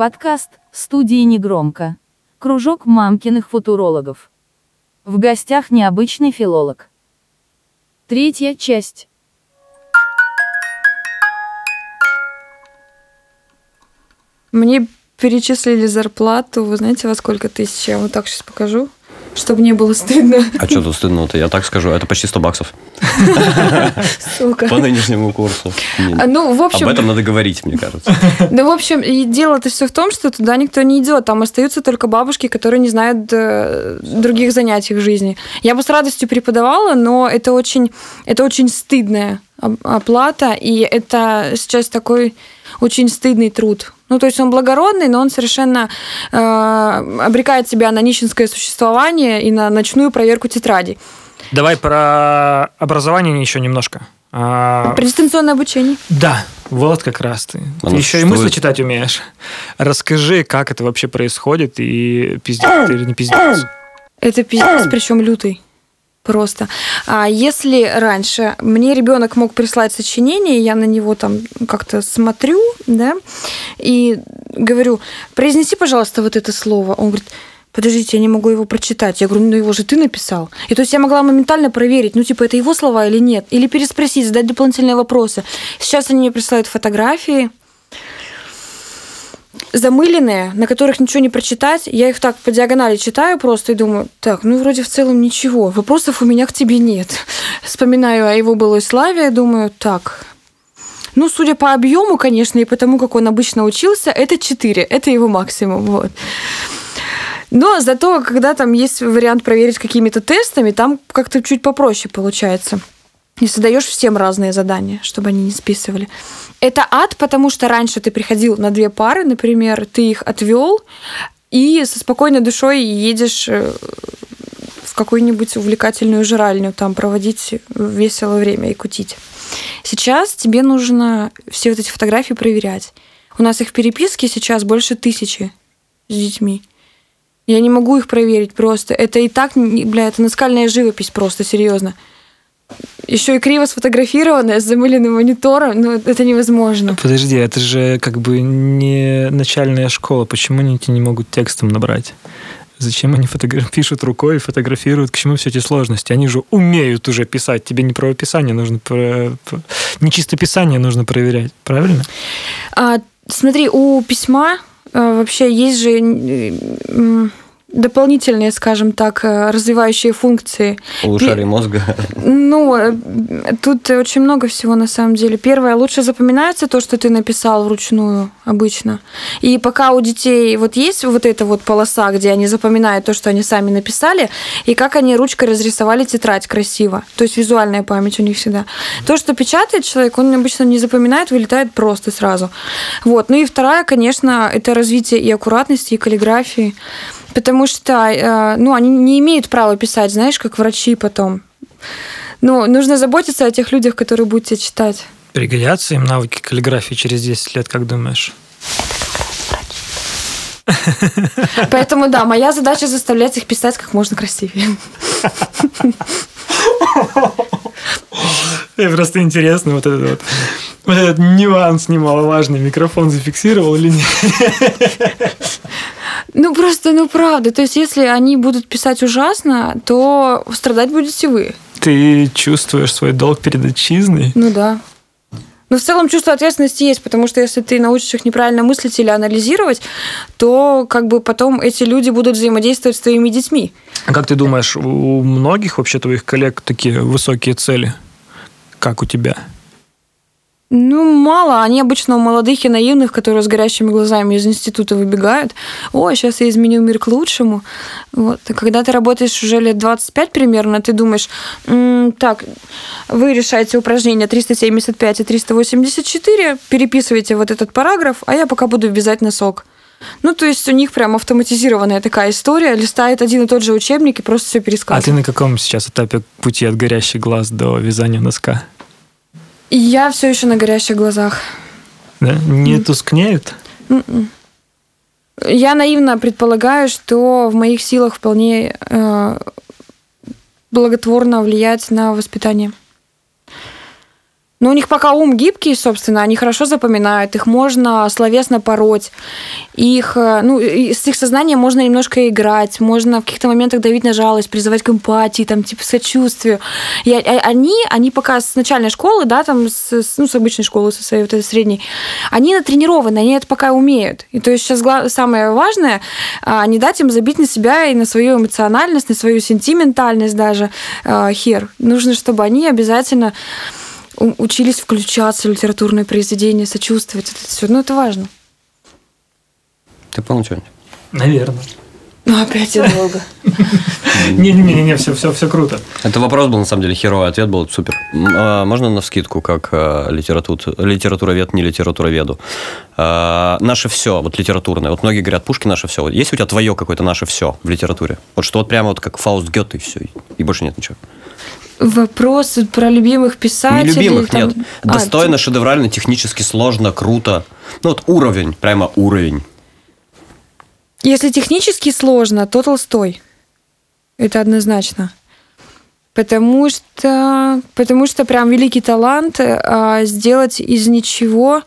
Подкаст студии «Негромко». Кружок мамкиных футурологов. В гостях необычный филолог. Третья часть. Мне перечислили зарплату, вы знаете, во сколько тысяч? Я вам вот так сейчас покажу чтобы не было стыдно. А что тут стыдно-то? Я так скажу, это почти 100 баксов. Сука. По нынешнему курсу. А, ну, в общем... Об этом надо говорить, мне кажется. Ну, в общем, и дело-то все в том, что туда никто не идет. Там остаются только бабушки, которые не знают э, других занятий в жизни. Я бы с радостью преподавала, но это очень, это очень стыдная оплата, и это сейчас такой очень стыдный труд. Ну, то есть он благородный, но он совершенно э, обрекает себя на нищенское существование и на ночную проверку тетрадей. Давай про образование еще немножко. А... Про дистанционное обучение. Да, вот как раз ты. А ты еще и мысли читать умеешь. Расскажи, как это вообще происходит, и пиздец или не пиздец. Это пиздец, причем лютый просто. А если раньше мне ребенок мог прислать сочинение, я на него там как-то смотрю, да, и говорю, произнеси, пожалуйста, вот это слово. Он говорит, подождите, я не могу его прочитать. Я говорю, ну его же ты написал. И то есть я могла моментально проверить, ну типа это его слова или нет, или переспросить, задать дополнительные вопросы. Сейчас они мне присылают фотографии, замыленные, на которых ничего не прочитать. Я их так по диагонали читаю просто и думаю, так, ну вроде в целом ничего. Вопросов у меня к тебе нет. Вспоминаю о его былой славе, думаю, так, ну, судя по объему, конечно, и потому, как он обычно учился, это 4, это его максимум. Вот. Но зато, когда там есть вариант проверить какими-то тестами, там как-то чуть попроще получается. Если даешь всем разные задания, чтобы они не списывали. Это ад, потому что раньше ты приходил на две пары, например, ты их отвел, и со спокойной душой едешь э, в какую-нибудь увлекательную жральню, там проводить весело время и кутить. Сейчас тебе нужно все вот эти фотографии проверять. У нас их в переписке сейчас больше тысячи с детьми. Я не могу их проверить просто. Это и так, бля, это наскальная живопись просто, серьезно еще и криво сфотографированная с замыленным монитором, ну, это невозможно. Подожди, это же как бы не начальная школа. Почему они не могут текстом набрать? Зачем они фотограф... пишут рукой, фотографируют? К чему все эти сложности? Они же умеют уже писать. Тебе не правописание нужно... Не чистописание нужно проверять. Правильно? А, смотри, у письма а, вообще есть же дополнительные, скажем так, э, развивающие функции. Полушарий мозга. Ну, э, тут очень много всего на самом деле. Первое, лучше запоминается то, что ты написал вручную обычно. И пока у детей вот есть вот эта вот полоса, где они запоминают то, что они сами написали, и как они ручкой разрисовали тетрадь красиво. То есть визуальная память у них всегда. То, что печатает человек, он обычно не запоминает, вылетает просто сразу. Вот. Ну и вторая, конечно, это развитие и аккуратности, и каллиграфии. Потому что, э, ну, они не имеют права писать, знаешь, как врачи потом. Ну, нужно заботиться о тех людях, которые будут тебя читать. Пригодятся им навыки каллиграфии через 10 лет, как думаешь? Поэтому, да, моя задача заставлять их писать как можно красивее. Мне просто интересно вот этот вот, вот этот нюанс немаловажный. Микрофон зафиксировал или нет? Ну, просто, ну, правда. То есть, если они будут писать ужасно, то страдать будете вы. Ты чувствуешь свой долг перед отчизной? Ну, да. Но в целом чувство ответственности есть, потому что если ты научишь их неправильно мыслить или анализировать, то как бы потом эти люди будут взаимодействовать с твоими детьми. А как ты думаешь, у многих вообще твоих коллег такие высокие цели, как у тебя? Ну, мало. Они обычно у молодых и наивных, которые с горящими глазами из института выбегают. О, сейчас я изменю мир к лучшему. Вот. И когда ты работаешь уже лет 25 примерно, ты думаешь, м-м, так, вы решаете упражнения 375 и 384, переписываете вот этот параграф, а я пока буду вязать носок. Ну, то есть у них прям автоматизированная такая история, листает один и тот же учебник и просто все пересказывает. А ты на каком сейчас этапе пути от горящих глаз до вязания носка? Я все еще на горящих глазах. Да? Не mm. тускнеют? Mm-mm. М-м. Я наивно предполагаю, что в моих силах вполне э, благотворно влиять на воспитание. Но у них пока ум гибкий, собственно, они хорошо запоминают, их можно словесно пороть, их, э, ну, с их сознанием можно немножко играть, можно в каких-то моментах давить на жалость, призывать к эмпатии, там, типа, сочувствию. И они, они пока с начальной школы, да, там, с, ну, с обычной школы, со своей вот этой средней, они натренированы, они это пока умеют. И то есть сейчас самое важное, а, не дать им забить на себя и на свою эмоциональность, на свою сентиментальность даже, а, хер. Нужно, чтобы они обязательно учились включаться в литературное произведение, сочувствовать. Это все. Ну, это важно. Ты понял что-нибудь? Наверное. Ну, опять я долго. Не-не-не, все, все, все круто. Это вопрос был, на самом деле, херовый, ответ был супер. А, можно на вскидку, как а, литератур, литературовед, не литературоведу? А, наше все, вот литературное. Вот многие говорят, Пушкин наше все. Есть у тебя твое какое-то наше все в литературе? Вот что вот прямо вот как Фауст Гёте и все, и больше нет ничего. Вопрос про любимых писателей. Нелюбимых там- нет. А, Достойно, шедеврально, технически сложно, круто. Ну вот уровень, прямо уровень. Если технически сложно, то Толстой. Это однозначно. Потому что, потому что прям великий талант а, сделать из ничего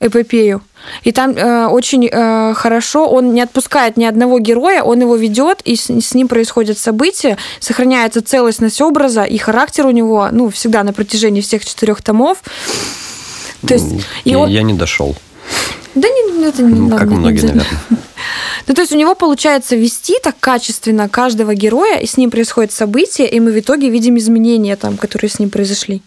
эпопею. И там э, очень э, хорошо, он не отпускает ни одного героя, он его ведет, и с, с ним происходят события, сохраняется целостность образа, и характер у него, ну, всегда на протяжении всех четырех томов. То есть, и я, он... я не дошел. Да не, это не Ну, надо, как многие, наверное. Ну, то есть у него получается вести так качественно каждого героя, и с ним происходят события, и мы в итоге видим изменения, там, которые с ним произошли.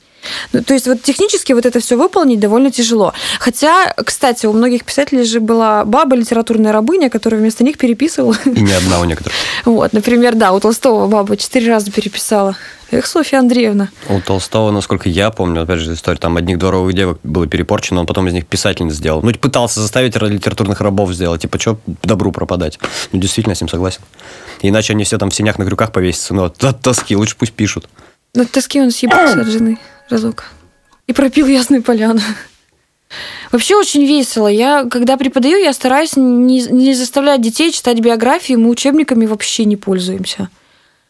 Ну, то есть вот технически вот это все выполнить довольно тяжело. Хотя, кстати, у многих писателей же была баба литературная рабыня, которая вместо них переписывала. И не одна у некоторых. Вот, например, да, у Толстого баба четыре раза переписала. Эх, Софья Андреевна. У Толстого, насколько я помню, опять же, история, там одних дворовых девок было перепорчено, он потом из них писательниц сделал. Ну, пытался заставить литературных рабов сделать. Типа, что добру пропадать? Ну, действительно, с ним согласен. Иначе они все там в синях на крюках повесятся. Ну, от тоски, лучше пусть пишут. На тоски он съебался от жены разок. И пропил Ясную Поляну. Вообще очень весело. Я, когда преподаю, я стараюсь не, не заставлять детей читать биографии, мы учебниками вообще не пользуемся.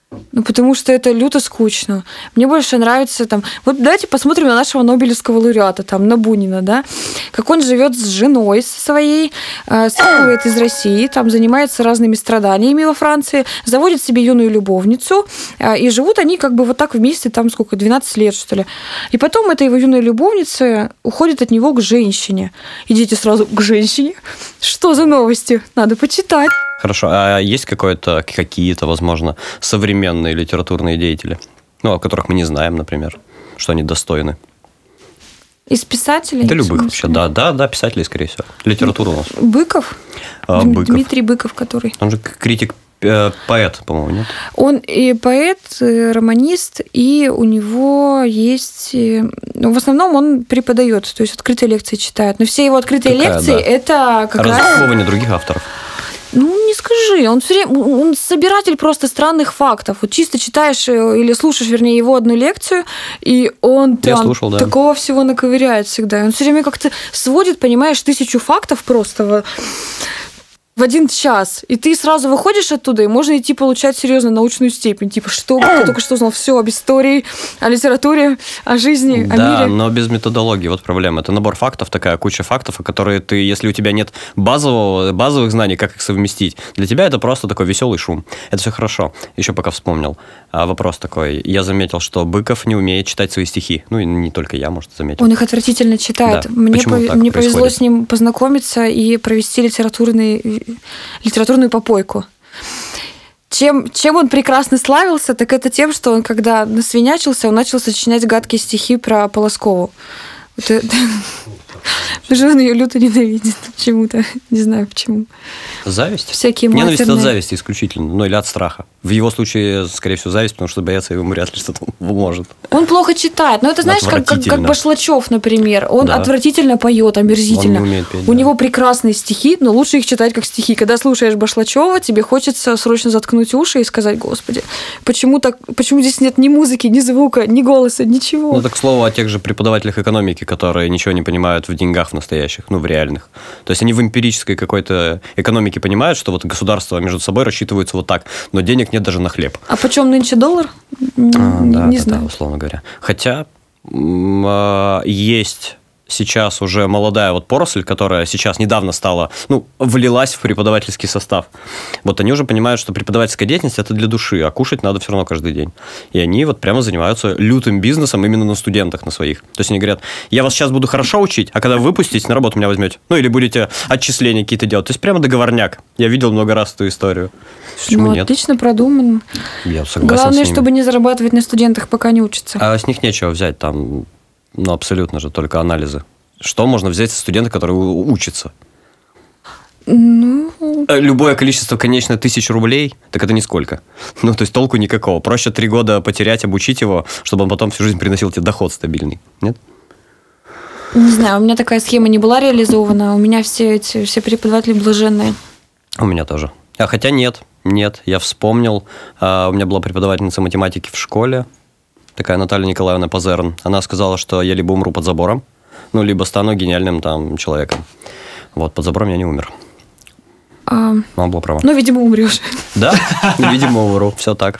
Ну, потому что это люто скучно. Мне больше нравится там... Вот давайте посмотрим на нашего Нобелевского лауреата, там, на Бунина, да? Как он живет с женой со своей, э, съехивает из России, там занимается разными страданиями во Франции, заводит себе юную любовницу, э, и живут они как бы вот так вместе, там сколько, 12 лет, что ли. И потом эта его юная любовница уходит от него к женщине. И дети сразу к женщине. Что за новости? Надо почитать. Хорошо, а есть какое-то, какие-то, возможно, современные литературные деятели? Ну, о которых мы не знаем, например, что они достойны. Из писателей? Да любых вообще, да, да, да, писателей, скорее всего. Литература у нас. Быков? А, Дм- Быков. Дмитрий Быков, который. Он же критик, э, поэт, по-моему, нет? Он и поэт, и романист, и у него есть... э, Ну, в основном он преподает, то есть открытые лекции читает. Но все его открытые Такая, лекции да. это как раз... Разочарование других авторов. Ну, не скажи, он все время, он собиратель просто странных фактов. Вот чисто читаешь э, или слушаешь, вернее, его одну лекцию, и он Я там слушал, да. такого всего наковыряет всегда. И Он все время как-то сводит, понимаешь, тысячу фактов просто в, один час. И ты сразу выходишь оттуда, и можно идти получать серьезно научную степень. Типа, что ты только что узнал все об истории, о литературе, о жизни, о Да, мире. но без методологии. Вот проблема. Это набор фактов, такая куча фактов, о которые ты, если у тебя нет базового, базовых знаний, как их совместить, для тебя это просто такой веселый шум. Это все хорошо. Еще пока вспомнил. А вопрос такой. Я заметил, что Быков не умеет читать свои стихи. Ну, и не только я, может, заметил. Он их отвратительно читает. Да. Мне, так мне повезло с ним познакомиться и провести литературный, литературную попойку. Чем, чем он прекрасно славился, так это тем, что он, когда насвинячился, он начал сочинять гадкие стихи про Полоскову. Вот это- Потому что он ее люто ненавидит почему-то. Не знаю почему. Зависть? Всякие Ненависть от матерные. зависти исключительно. Ну, или от страха. В его случае, скорее всего, зависть, потому что бояться ему вряд ли что-то может. Он плохо читает. Но это знаешь, как, как, как. Башлачев, например. Он Да. отвратительно поет, омерзительно. Он не умеет петь, У да. него прекрасные стихи, но лучше их читать как стихи. Когда слушаешь Башлачева, тебе хочется срочно заткнуть уши и сказать, господи, почему, так, почему здесь нет ни музыки, ни звука, ни голоса, ничего. Ну, так к слову о тех же преподавателях экономики, которые ничего не понимают в деньгах в настоящих, ну, в реальных. То есть они в эмпирической какой-то экономике понимают, что вот государства между собой рассчитываются вот так, но денег нет даже на хлеб. А почем нынче доллар? А, не да, не да, знаю. да, условно говоря. Хотя а, есть сейчас уже молодая вот поросль, которая сейчас недавно стала, ну, влилась в преподавательский состав. Вот они уже понимают, что преподавательская деятельность это для души, а кушать надо все равно каждый день. И они вот прямо занимаются лютым бизнесом именно на студентах, на своих. То есть они говорят, я вас сейчас буду хорошо учить, а когда вы выпустите, на работу меня возьмете. Ну, или будете отчисления какие-то делать. То есть прямо договорняк. Я видел много раз эту историю. Почему ну, нет? отлично продуман. Я согласен Главное, чтобы не зарабатывать на студентах, пока не учатся. А с них нечего взять, там, ну, абсолютно же, только анализы. Что можно взять со студента, который учится? Ну, Э, Любое количество, конечно, тысяч рублей, так это нисколько. Ну, то есть толку никакого. Проще три года потерять, обучить его, чтобы он потом всю жизнь приносил тебе доход стабильный. Нет? не знаю, у меня такая схема не была реализована. У меня все эти все преподаватели блаженные. У меня тоже. А хотя нет, нет, я вспомнил. а, у меня была преподавательница математики в школе, такая Наталья Николаевна Пазерн. Она сказала, что я либо умру под забором, ну, либо стану гениальным там человеком. Вот, под забором я не умер. А, Мама была права. ну, видимо, умрешь. Да, видимо, умру. Все так.